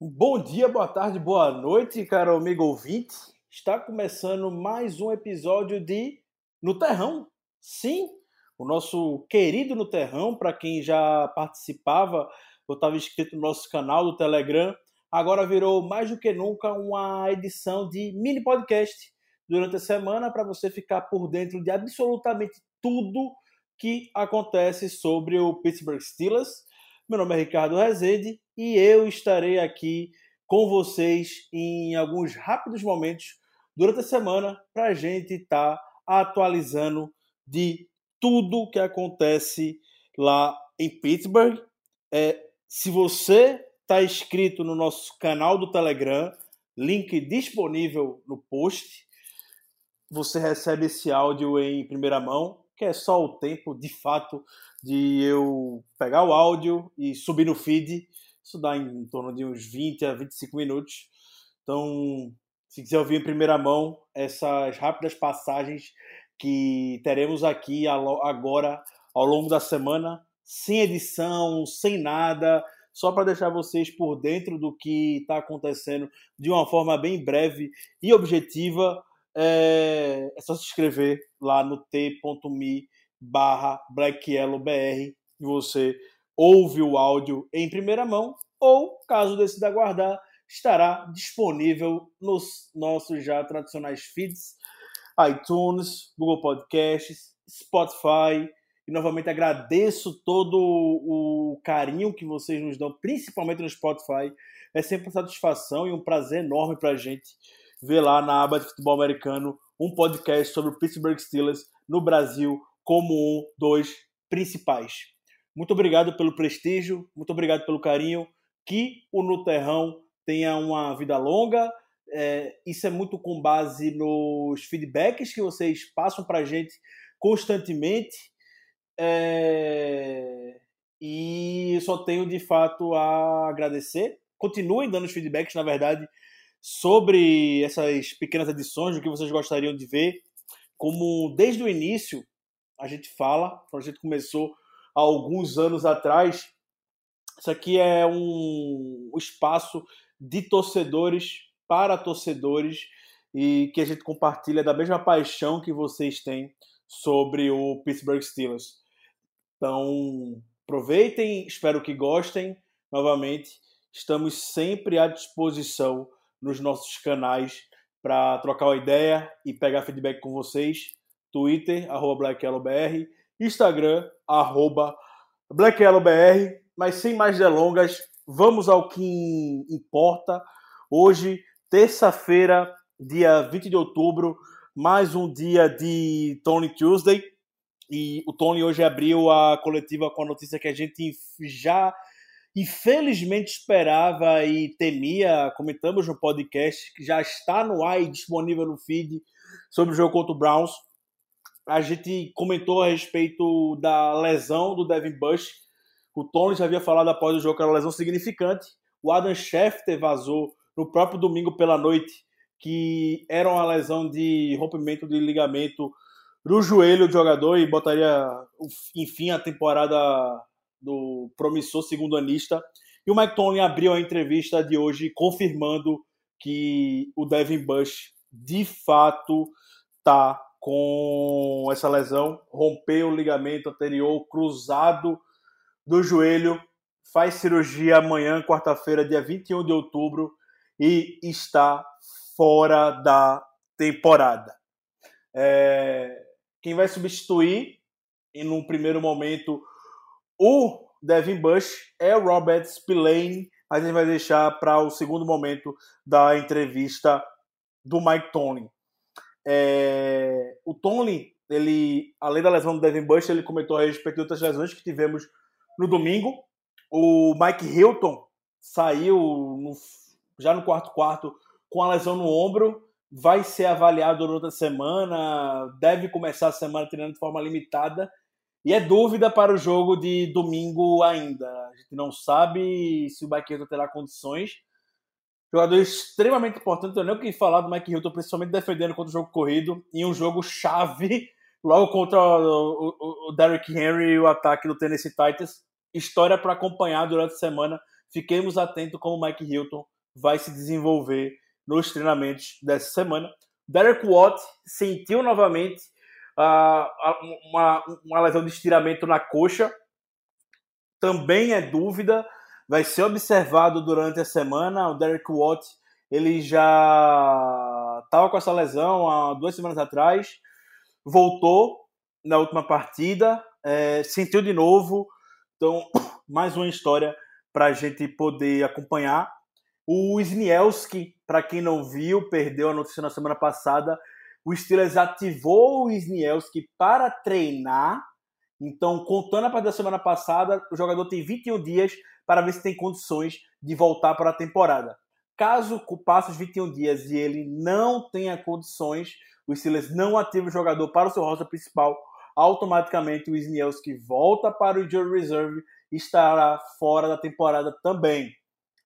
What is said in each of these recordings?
Bom dia, boa tarde, boa noite, caro amigo ouvinte. Está começando mais um episódio de No Terrão. Sim, o nosso querido No Terrão, para quem já participava ou estava inscrito no nosso canal do Telegram, agora virou mais do que nunca uma edição de mini podcast durante a semana para você ficar por dentro de absolutamente tudo que acontece sobre o Pittsburgh Steelers meu nome é Ricardo Rezende e eu estarei aqui com vocês em alguns rápidos momentos durante a semana para a gente estar tá atualizando de tudo que acontece lá em Pittsburgh. É, se você está inscrito no nosso canal do Telegram, link disponível no post, você recebe esse áudio em primeira mão, que é só o tempo de fato de eu pegar o áudio e subir no feed. Isso dá em torno de uns 20 a 25 minutos. Então, se quiser ouvir em primeira mão essas rápidas passagens que teremos aqui agora ao longo da semana, sem edição, sem nada, só para deixar vocês por dentro do que está acontecendo de uma forma bem breve e objetiva, é, é só se inscrever lá no t.me barra BlackYellowBR e você ouve o áudio em primeira mão ou, caso decida guardar, estará disponível nos nossos já tradicionais feeds, iTunes, Google Podcasts, Spotify. E novamente agradeço todo o carinho que vocês nos dão, principalmente no Spotify. É sempre uma satisfação e um prazer enorme para a gente ver lá na aba de futebol americano um podcast sobre o Pittsburgh Steelers no Brasil como um dos principais. Muito obrigado pelo prestígio, muito obrigado pelo carinho. Que o No Terrão tenha uma vida longa. É, isso é muito com base nos feedbacks que vocês passam para a gente constantemente. É, e só tenho de fato a agradecer. Continuem dando os feedbacks, na verdade, sobre essas pequenas edições, do que vocês gostariam de ver. Como desde o início a gente fala, o projeto começou há alguns anos atrás. Isso aqui é um espaço de torcedores para torcedores e que a gente compartilha da mesma paixão que vocês têm sobre o Pittsburgh Steelers. Então, aproveitem, espero que gostem. Novamente, estamos sempre à disposição nos nossos canais para trocar uma ideia e pegar feedback com vocês. Twitter, arroba BlackYellowBR, Instagram, arroba BlackYellowBR. Mas sem mais delongas, vamos ao que importa. Hoje, terça-feira, dia 20 de outubro, mais um dia de Tony Tuesday. E o Tony hoje abriu a coletiva com a notícia que a gente já infelizmente esperava e temia. Comentamos no podcast que já está no ar e disponível no feed sobre o jogo contra o Browns a gente comentou a respeito da lesão do Devin Bush. O Tony já havia falado após o jogo que era uma lesão significante. O Adam Schefter vazou no próprio domingo pela noite que era uma lesão de rompimento de ligamento no joelho do jogador e botaria, enfim, a temporada do promissor segundo anista. E o Mike Tony abriu a entrevista de hoje confirmando que o Devin Bush de fato está com essa lesão, rompeu o ligamento anterior cruzado do joelho, faz cirurgia amanhã, quarta-feira, dia 21 de outubro, e está fora da temporada. É, quem vai substituir, em um primeiro momento, o Devin Bush é o Robert Spillane, mas a gente vai deixar para o segundo momento da entrevista do Mike Tony. É, o Tony, ele, além da lesão do Devin Bush, ele comentou a respeito de outras lesões que tivemos no domingo. O Mike Hilton saiu no, já no quarto quarto com a lesão no ombro, vai ser avaliado durante a semana, deve começar a semana treinando de forma limitada. E é dúvida para o jogo de domingo ainda. A gente não sabe se o Hilton terá condições. Jogador extremamente importante, eu nem que falar do Mike Hilton, principalmente defendendo contra o jogo corrido, em um jogo chave, logo contra o, o, o Derrick Henry e o ataque do Tennessee Titans. História para acompanhar durante a semana, Fiquemos atentos como o Mike Hilton vai se desenvolver nos treinamentos dessa semana. Derek Watt sentiu novamente uh, uma, uma lesão de estiramento na coxa. Também é dúvida, vai ser observado durante a semana. O Derek Watt ele já estava com essa lesão há duas semanas atrás, voltou na última partida, é, sentiu de novo. Então, mais uma história para a gente poder acompanhar. O Snielski, para quem não viu, perdeu a notícia na semana passada. O Steelers ativou o Snielski para treinar. Então, contando a partir da semana passada, o jogador tem 21 dias para ver se tem condições de voltar para a temporada. Caso passe os 21 dias e ele não tenha condições, o Steelers não ativa o jogador para o seu roster principal, automaticamente o Snielski volta para o Injury Reserve e estará fora da temporada também.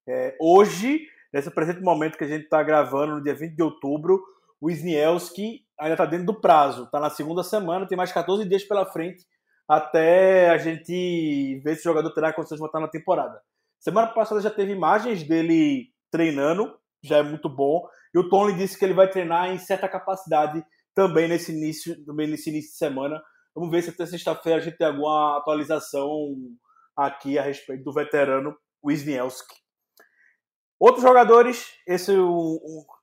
É, hoje, nesse presente momento que a gente está gravando, no dia 20 de outubro, o Isnielski ainda está dentro do prazo, está na segunda semana, tem mais 14 dias pela frente até a gente ver se o jogador terá condições de voltar na temporada. Semana passada já teve imagens dele treinando, já é muito bom, e o Tony disse que ele vai treinar em certa capacidade também nesse início, também nesse início de semana. Vamos ver se até sexta-feira a gente tem alguma atualização aqui a respeito do veterano Wisniewski. Outros jogadores, esse um,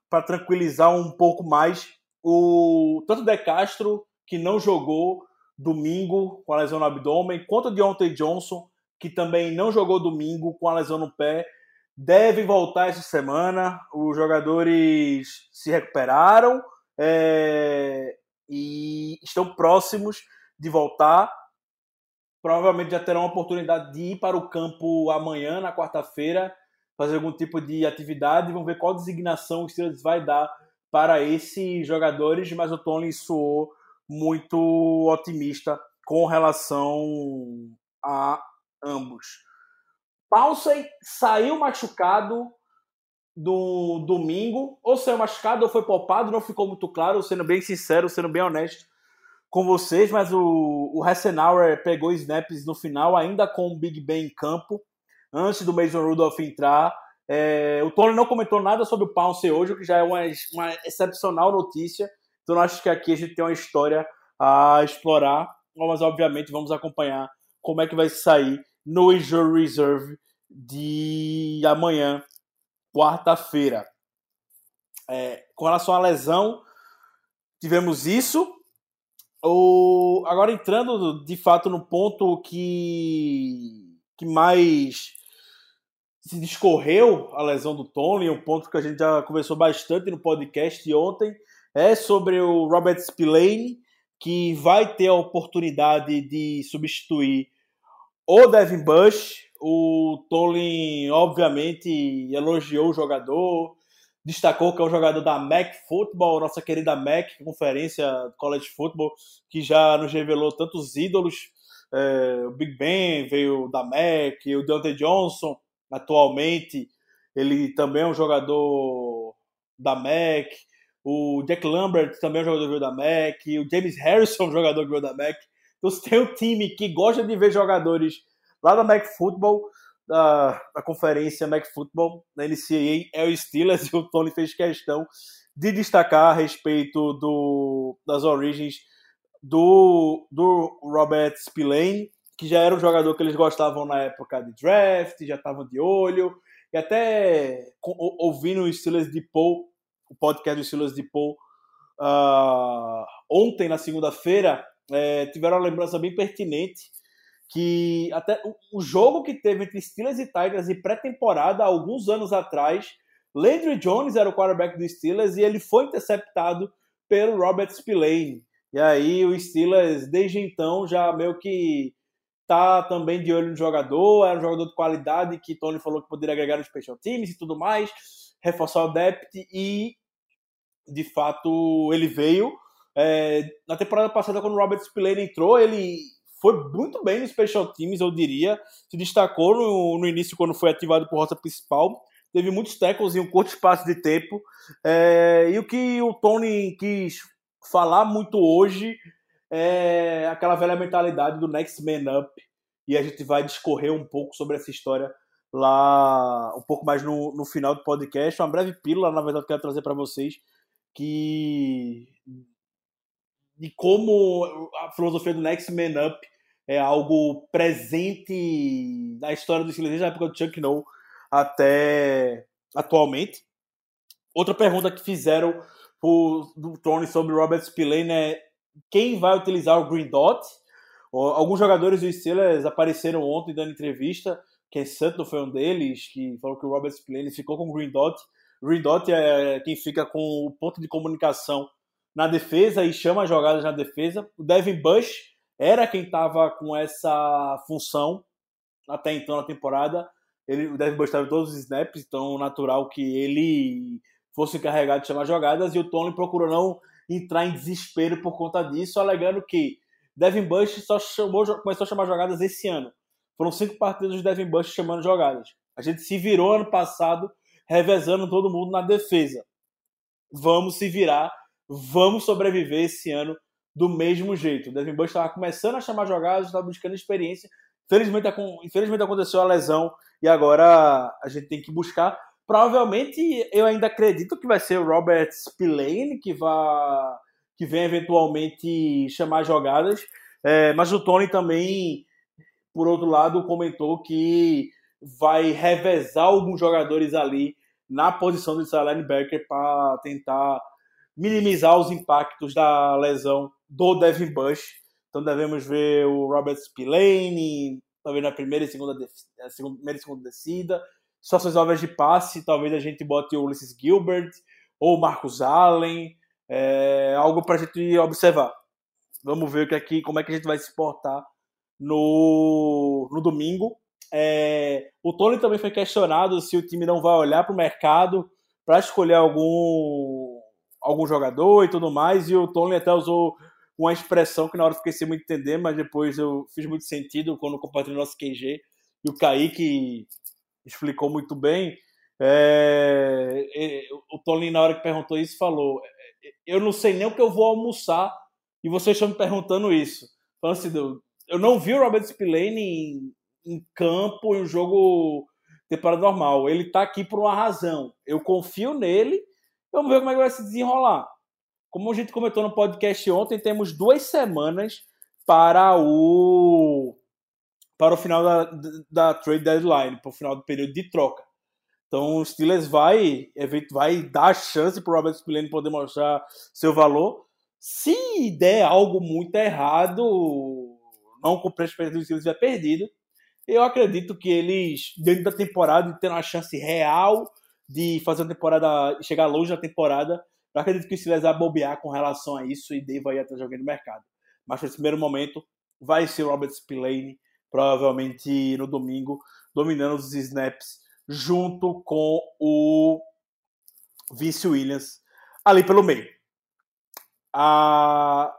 para tranquilizar um pouco mais, o tanto De Castro, que não jogou domingo com a lesão no abdômen, quanto o Deontay Johnson, que também não jogou domingo com a lesão no pé, devem voltar essa semana. Os jogadores se recuperaram é, e estão próximos de voltar. Provavelmente já terão a oportunidade de ir para o campo amanhã, na quarta-feira, fazer algum tipo de atividade. Vamos ver qual designação o Steelers vai dar para esses jogadores, mas o Tony soou muito otimista com relação a ambos. Paulsen saiu machucado do domingo, ou saiu machucado ou foi poupado, não ficou muito claro, sendo bem sincero, sendo bem honesto com vocês, mas o, o Hassenauer pegou snaps no final, ainda com o Big Ben em campo, antes do Mason Rudolph entrar. É, o Tony não comentou nada sobre o Pounce hoje, o que já é uma, uma excepcional notícia. Então acho que aqui a gente tem uma história a explorar, mas obviamente vamos acompanhar como é que vai sair no Injury Reserve de amanhã, quarta-feira. É, com relação à lesão, tivemos isso. O, agora entrando de fato no ponto que, que mais se discorreu a lesão do Tony, um ponto que a gente já conversou bastante no podcast ontem, é sobre o Robert Spillane, que vai ter a oportunidade de substituir o Devin Bush. O Tony, obviamente, elogiou o jogador, destacou que é um jogador da MAC Football, nossa querida MAC, conferência college football, que já nos revelou tantos ídolos. É, o Big Ben veio da MAC, o Deontay Johnson, atualmente, ele também é um jogador da MAC. O Jack Lambert também é um jogador da MAC. O James Harrison é jogador que veio da MAC. Então, você tem um time que gosta de ver jogadores lá da MAC Football, da, da conferência MAC Football, na NCAA, é o Steelers, e o Tony fez questão de destacar a respeito do, das origens do, do Robert Spillane, que já era um jogador que eles gostavam na época de draft, já estavam de olho, e até ouvindo o Steelers de Paul, o podcast do Steelers de Paul, uh, ontem, na segunda-feira, é, tiveram uma lembrança bem pertinente que até o, jogo que teve entre Steelers e Tigers em pré-temporada, alguns anos atrás, Landry Jones era o quarterback do Steelers e ele foi interceptado pelo Robert Spillane. E aí o Steelers, desde então, já meio que tá também de olho no jogador, era um jogador de qualidade que Tony falou que poderia agregar no special teams e tudo mais, reforçar o depth e de fato ele veio. É, na temporada passada, quando o Robert Spillane entrou, ele foi muito bem no special teams, eu diria, se destacou no, no início quando foi ativado por rota principal, teve muitos tackles em um curto espaço de tempo, é, e o que o Tony quis falar muito hoje é aquela velha mentalidade do next man up. E a gente vai discorrer um pouco sobre essa história lá um pouco mais no, no final do podcast. Uma breve pílula, na verdade, que eu quero trazer para vocês, que de como a filosofia do Next Man Up é algo presente na história do Steelers desde a época do Chuck Noll até atualmente. Outra pergunta que fizeram pro, do Tony sobre Robert Spillane é quem vai utilizar o Green Dot? Alguns jogadores do Steelers apareceram ontem dando entrevista. Ken Sutton foi um deles, que falou que o Robert Spillane ficou com o Green Dot. Green Dot é quem fica com o ponto de comunicação na defesa e chama jogadas na defesa. O Devin Bush era quem estava com essa função até então na temporada. Ele, o Devin Bush estava em todos os snaps, então natural que ele fosse encarregado de chamar jogadas. E o Tony procurou não entrar em desespero por conta disso, alegando que Devin Bush só chamou, começou a chamar jogadas esse ano. Foram cinco partidas de Devin Bush chamando jogadas. A gente se virou ano passado revezando todo mundo na defesa. Vamos se virar, vamos sobreviver esse ano do mesmo jeito. O Devin Bush estava começando a chamar jogadas, estava buscando experiência. Infelizmente, infelizmente aconteceu a lesão e agora a gente tem que buscar. Provavelmente eu ainda acredito que vai ser o Robert Spillane que vai que vem eventualmente chamar jogadas, é, mas o Tony também, por outro lado, comentou que vai revezar alguns jogadores ali na posição de linebacker para tentar minimizar os impactos da lesão do Devin Bush. Então devemos ver o Robert Spillane, talvez na primeira e segunda, segunda, primeira e segunda descida. Situações óbvias de passe, talvez a gente bote o Ulysses Gilbert ou Marcus Allen. É algo para a gente observar. Vamos ver o que aqui, como é que a gente vai se portar no, no domingo. É, o Tony também foi questionado se o time não vai olhar para o mercado para escolher algum algum jogador e tudo mais, e o Tony até usou uma expressão que na hora eu fiquei sem muito entender, mas depois eu fiz muito sentido quando compartilhei nosso QG, e o Kaique explicou muito bem. É, é, o Tony, na hora que perguntou isso, falou: Eu não sei nem o que eu vou almoçar, e vocês estão me perguntando isso. Falando assim, eu não vi o Robert Spillane em, campo em um jogo temporada normal. Ele está aqui por uma razão. Eu confio nele Vamos ver como é que vai se desenrolar. Como a gente comentou no podcast ontem, temos duas semanas para o para o final da, da trade deadline, para o final do período de troca. Então o Steelers vai, vai dar chance para o Robert Spillane poder mostrar seu valor. Se der algo muito errado, não cumprir as expectativas do Steelers vai perdido. Eu acredito que eles, dentro da temporada, tendo uma chance real de fazer uma temporada, chegar longe na temporada. Eu acredito que o Steelers vai bobear com relação a isso e deva ir atrás de alguém no mercado. Mas nesse primeiro momento vai ser o Robert Spillane, provavelmente no domingo, dominando os snaps junto com o Vince Williams ali pelo meio. Ah,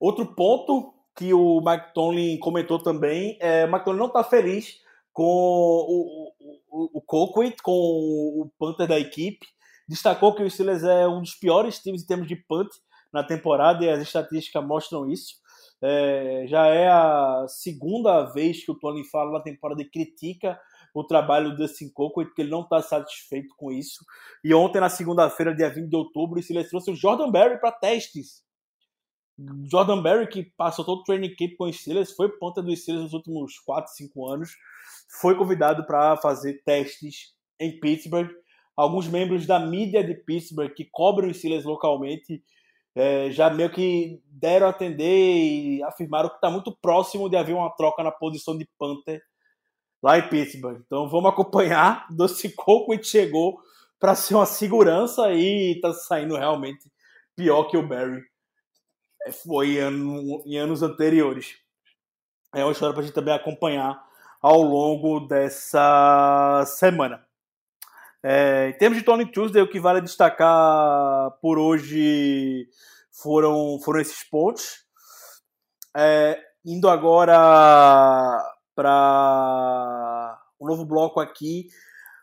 outro ponto que o Mike Tomlin comentou também é o Mike Tomlin não está feliz com o, o, Colquitt, com o Panther da equipe. Destacou que o Steelers é um dos piores times em termos de punt na temporada e as estatísticas mostram isso. É, já é a segunda vez que o Tony fala na temporada e critica o trabalho do Dustin Colquitt, porque ele não está satisfeito com isso. E ontem, na segunda-feira, dia 20 de outubro, o Steelers trouxe o Jordan Berry para testes. Jordan Berry, que passou todo o training camp com os Steelers, foi ponta dos Steelers nos últimos 4, 5 anos foi convidado para fazer testes em Pittsburgh. Alguns membros da mídia de Pittsburgh que cobrem os Steelers localmente é, já meio que deram a atender e afirmaram que está muito próximo de haver uma troca na posição de Panther lá em Pittsburgh. Então vamos acompanhar. Doce Coco chegou para ser uma segurança e está saindo realmente pior que o Barry foi em, em anos anteriores. É uma história para a gente também acompanhar ao longo dessa semana. É, em termos de Tony Tuesday, o que vale destacar por hoje foram, foram esses pontos. É, indo agora para um novo bloco aqui,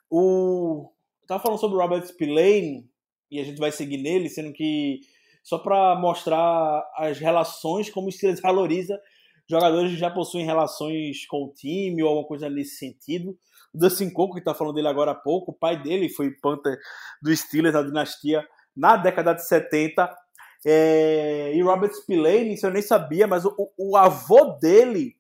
o estava falando sobre o Robert Spillane e a gente vai seguir nele, sendo que só para mostrar as relações como o Steelers valoriza jogadores que já possuem relações com o time ou alguma coisa nesse sentido. O Dustin Coco, que está falando dele agora há pouco, o pai dele foi Panther do Steelers, da dinastia, na década de 70. É, e Robert Spillane, isso eu nem sabia, mas o, o avô dele,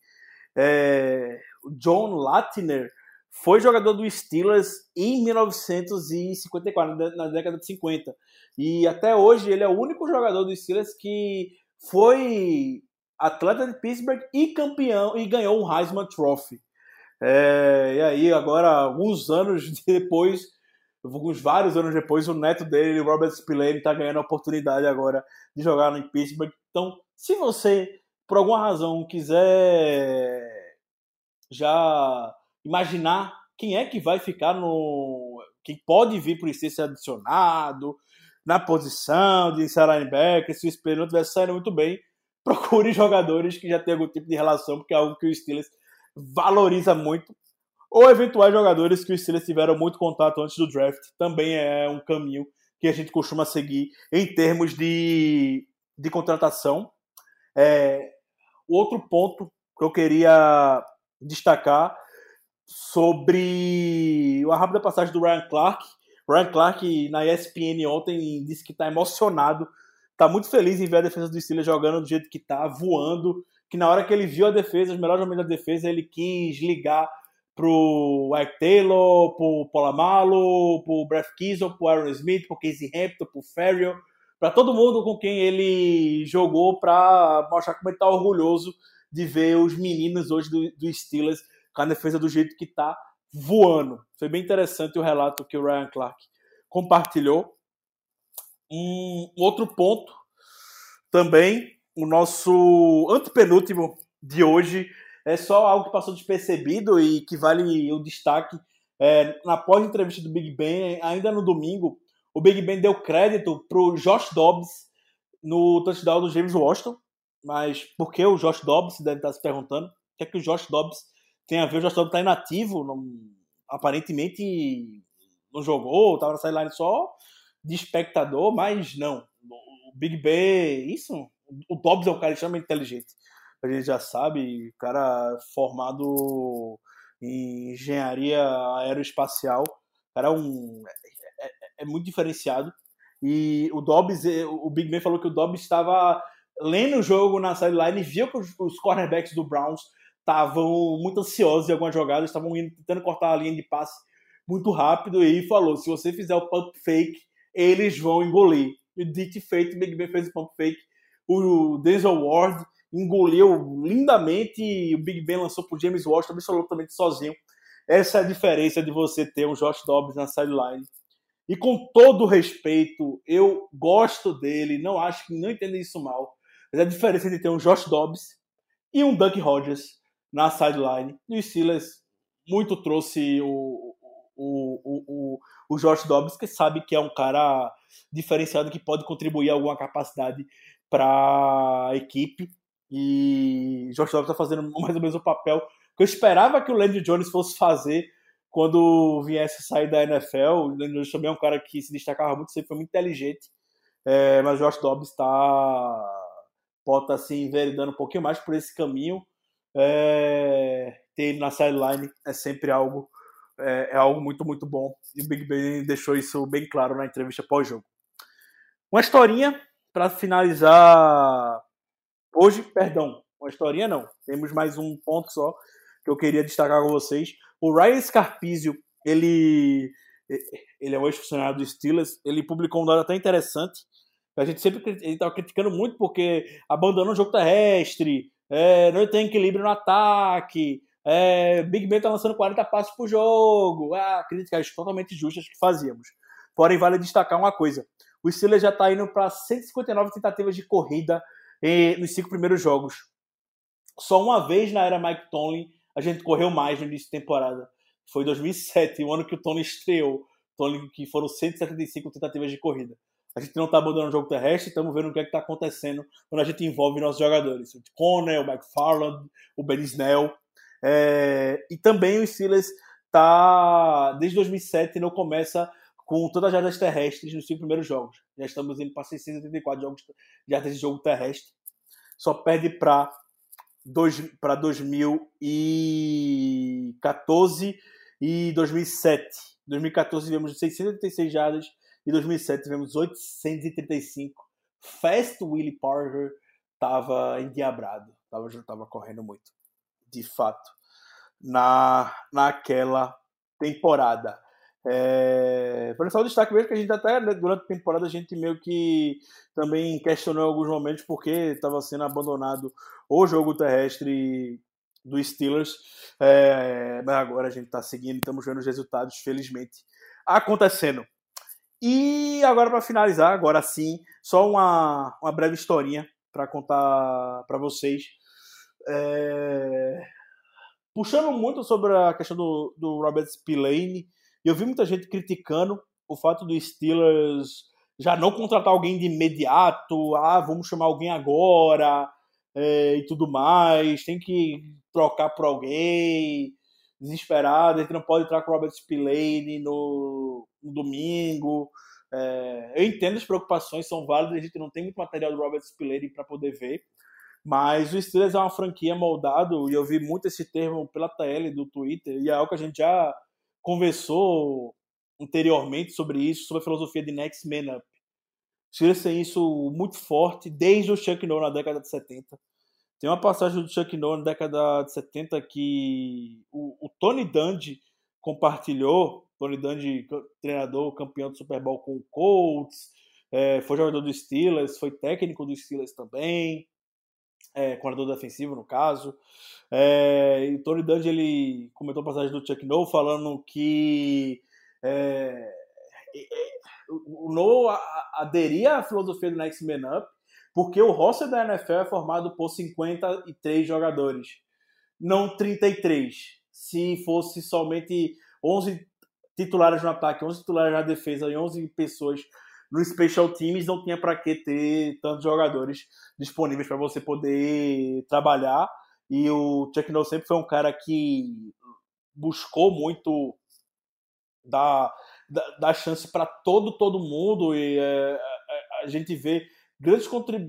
é, John Latner, foi jogador do Steelers em 1954, na década de 50. E até hoje ele é o único jogador do Steelers que foi atleta de Pittsburgh e campeão e ganhou um Heisman Trophy. É, e aí, agora, alguns anos depois, alguns vários anos depois, o neto dele, Robert Spillane, está ganhando a oportunidade agora de jogar no Pittsburgh. Então, se você, por alguma razão, quiser já imaginar quem é que vai ficar no. quem pode vir o ser adicionado na posição de linebacker, se o Spillane não estiver saindo muito bem, procure jogadores que já têm algum tipo de relação, porque é algo que o Steelers valoriza muito. Ou eventuais jogadores que o Steelers tiveram muito contato antes do draft, também é um caminho que a gente costuma seguir em termos de, de contratação. É, outro ponto que eu queria destacar sobre a rápida passagem do Ryan Clark. Ryan Clark, na ESPN ontem, disse que está emocionado tá muito feliz em ver a defesa do Steelers jogando do jeito que tá, voando, que na hora que ele viu a defesa, os melhores momentos da defesa, ele quis ligar pro Ike Taylor, pro Polamalo, pro Brett Kiesel, pro Aaron Smith, pro Casey Hampton, pro Ferrier, para todo mundo com quem ele jogou para mostrar como ele tá orgulhoso de ver os meninos hoje do, do Steelers com a defesa do jeito que tá voando. Foi bem interessante o relato que o Ryan Clark compartilhou. Um outro ponto também, o nosso antepenúltimo de hoje é só algo que passou despercebido e que vale o destaque. É, na pós-entrevista do Big Ben, ainda no domingo, o Big Ben deu crédito para o Josh Dobbs no touchdown do James Washington. Mas por que o Josh Dobbs? Você deve estar se perguntando. O que é que o Josh Dobbs tem a ver? O Josh Dobbs está inativo, não, aparentemente não jogou, estava na sideline só de espectador, mas não. O Big Ben, isso, o Dobbs é um cara extremamente inteligente. A gente já sabe, cara formado em engenharia aeroespacial, cara é um é, é, é muito diferenciado. E o Dobbs, eh, o Big Ben falou que o Dobbs estava lendo o jogo na sideline e viu que os, os cornerbacks do Browns estavam muito ansiosos em algumas jogadas, estavam tentando cortar a linha de passe muito rápido e falou: se você fizer o pump fake eles vão engolir. E dito feito, Big Ben fez o pump fake. O Denzel Ward engoliu lindamente e o Big Ben lançou pro James Washington absolutamente sozinho. Essa é a diferença de você ter um Josh Dobbs na sideline. E com todo respeito, eu gosto dele, não acho que não entenda isso mal. Mas a diferença de ter um Josh Dobbs e um Duck Hodges na sideline. E o Steelers muito trouxe o, o, o, o Josh Dobbs, que sabe que é um cara diferenciado que pode contribuir alguma capacidade para a equipe. E Josh Dobbs está fazendo mais ou menos o papel que eu esperava que o Landry Jones fosse fazer quando viesse sair da NFL. O Landry Jones também é um cara que se destacava muito, sempre foi muito inteligente. É, mas o Josh Dobbs está estar tá se enveredando um pouquinho mais por esse caminho. É, ter ele na sideline é sempre algo é, é, algo muito, muito bom. E o Big Ben deixou isso bem claro na entrevista pós-jogo. Uma historinha para finalizar hoje, perdão, uma historinha não. Temos mais um ponto só que eu queria destacar com vocês. O Ryan Scarpizio, ele, ele é um ex-funcionário do Steelers, ele publicou um dado até interessante. A gente sempre estava criticando muito porque abandonou o jogo terrestre, é, não tem equilíbrio no ataque, é, Big Ben tá lançando 40 passos por jogo. Ah, críticas totalmente justas que fazíamos. Porém, vale destacar uma coisa: o Steelers já está indo para 159 tentativas de corrida eh, nos cinco primeiros jogos. Só uma vez na era Mike Tomlin a gente correu mais no início da temporada. Foi 2007, o ano que o Tony estreou. Tony, que foram 175 tentativas de corrida. A gente não está abandonando o jogo terrestre, estamos vendo o que é está acontecendo quando a gente envolve nossos jogadores. O Conner, o McFarland, o Ben Snell. É, e também o Steelers tá desde 2007 não começa com todas as jardas terrestres nos cinco primeiros jogos. Já estamos indo para 684 jogos jardas de jogo terrestre. Só perde para para 2014 e 2007. 2014 tivemos 686 jardas e 2007 tivemos 835. Fast Willie Parker estava endiabrado, tava, tava correndo muito, de fato, na naquela temporada. É, para só o destaque mesmo que a gente até né, durante a temporada a gente meio que também questionou em alguns momentos porque estava sendo abandonado o jogo terrestre do Steelers, é, mas agora a gente está seguindo, estamos vendo os resultados, felizmente, acontecendo. E agora para finalizar, agora sim, só uma, uma breve historinha para contar para vocês. É, puxando muito sobre a questão do, do Robert Spillane, eu vi muita gente criticando o fato do Steelers já não contratar alguém de imediato, ah, vamos chamar alguém agora é, e tudo mais, tem que trocar por alguém, desesperado, a gente não pode entrar com o Robert Spillane no, no domingo. É, eu entendo as preocupações, são válidas, a gente não tem muito material do Robert Spillane para poder ver, mas o Steelers é uma franquia moldado, e eu vi muito esse termo pela TL do Twitter, e é algo que a gente já conversou anteriormente sobre isso, sobre a filosofia de Next Man Up. Os Steelers têm isso muito forte desde o Chuck Noll na década de 70. Tem uma passagem do Chuck Noll na década de 70 que o, o Tony Dungy compartilhou. Tony Dungy, treinador, campeão do Super Bowl com o Colts, é, foi jogador do Steelers, foi técnico do Steelers também, é, coordenador defensivo no caso. É, e o Tony Dungy ele comentou a passagem do Chuck Noll falando que é, o Noll aderia à filosofia do Next Man Up, porque o roster da NFL é formado por 53 jogadores, não 33. Se fosse somente 11 titulares no ataque, 11 titulares na defesa e 11 pessoas no Special Teams, não tinha para que ter tantos jogadores disponíveis para você poder trabalhar. E o Chuck Noll sempre foi um cara que buscou muito dar, dar, chance para todo, todo mundo. E é, a, a gente vê grandes,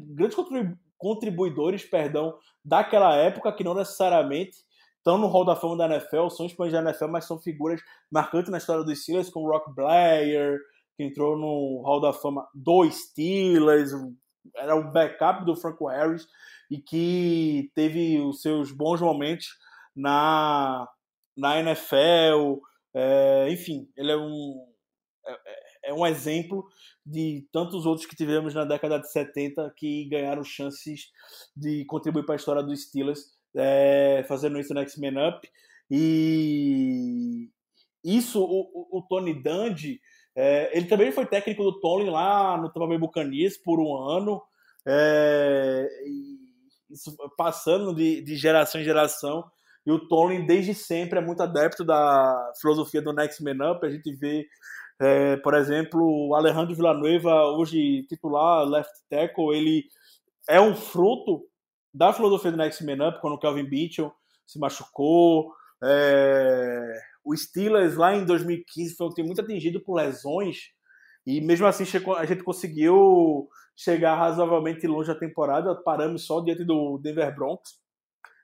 grandes contribuidores perdão, daquela época que não necessariamente estão no hall da fama da NFL, são expoentes da NFL, mas são figuras marcantes na história dos Steelers, como Rock Blair, que entrou no hall da fama dos Steelers, era o backup do Franco Harris e que teve os seus bons momentos na, na NFL. É, enfim, ele é um, é, é, um exemplo de tantos outros que tivemos na década de 70 que ganharam chances de contribuir para a história dos Steelers, é, fazendo isso no X-Men Up. E isso, o, o Tony Dungy, é, ele também foi técnico do Tony lá no Tampa Bay Buccaneers por um ano, é, isso, passando de, de geração em geração. E o Tony, desde sempre, é muito adepto da filosofia do Next Man Up. A gente vê é, por exemplo, o Alejandro Villanueva, hoje titular, left tackle, ele é um fruto da filosofia do Next Man Up, quando o Kelvin Beachel se machucou. É, o Steelers, lá em 2015, foi um time muito atingido por lesões, e mesmo assim a gente conseguiu chegar razoavelmente longe da temporada, paramos só diante do Denver Broncos,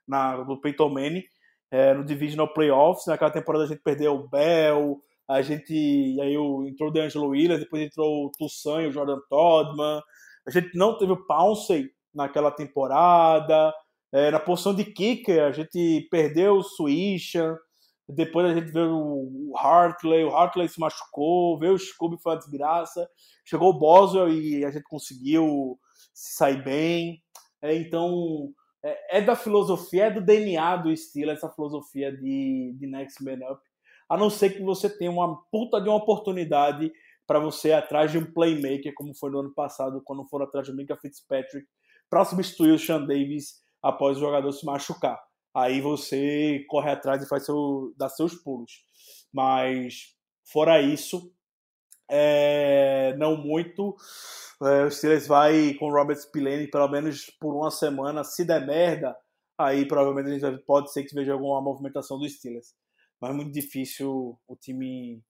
na, do Peyton Manning, é, no Divisional Playoffs. Naquela temporada a gente perdeu o Bell, a gente. Aí entrou o DeAngelo Williams, depois entrou o Toussaint e o Jordan Todman. A gente não teve o Pouncey naquela temporada. É, na posição de kicker, a gente perdeu o Swishan. Depois a gente veio o Hartley, o Hartley se machucou, veio o Scooby, foi uma desgraça. Chegou o Boswell e a gente conseguiu sair bem. É, então, é, é, da filosofia, é do DNA do estilo, essa filosofia de, de Next Man Up a não ser que você tenha uma puta de uma oportunidade para você ir atrás de um playmaker, como foi no ano passado, quando foram atrás de Minka Fitzpatrick, para substituir o Sean Davis após o jogador se machucar. Aí você corre atrás e faz seu, dá seus pulos. Mas, fora isso, é, não muito. É, o Steelers vai com o Robert Spillane pelo menos por uma semana. Se der merda, aí provavelmente a gente pode ser que veja alguma movimentação do Steelers mas é muito difícil o time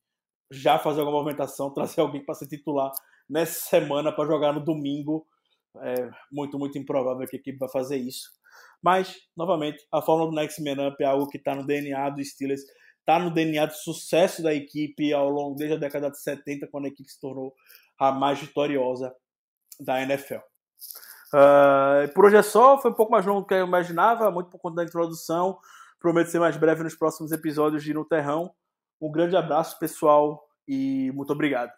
já fazer alguma movimentação, trazer alguém para ser titular nessa semana para jogar no domingo. É muito, muito improvável que a equipe vai fazer isso. Mas, novamente, a fórmula do Next Man Up é algo que está no DNA do Steelers, está no DNA do sucesso da equipe ao longo desde a década de 70, quando a equipe se tornou a mais vitoriosa da NFL. Uh, ah, por hoje é só, foi um pouco mais longo do que eu imaginava, muito por conta da introdução. Prometo ser mais breve nos próximos episódios de No Terrão. Um grande abraço, pessoal, e muito obrigado.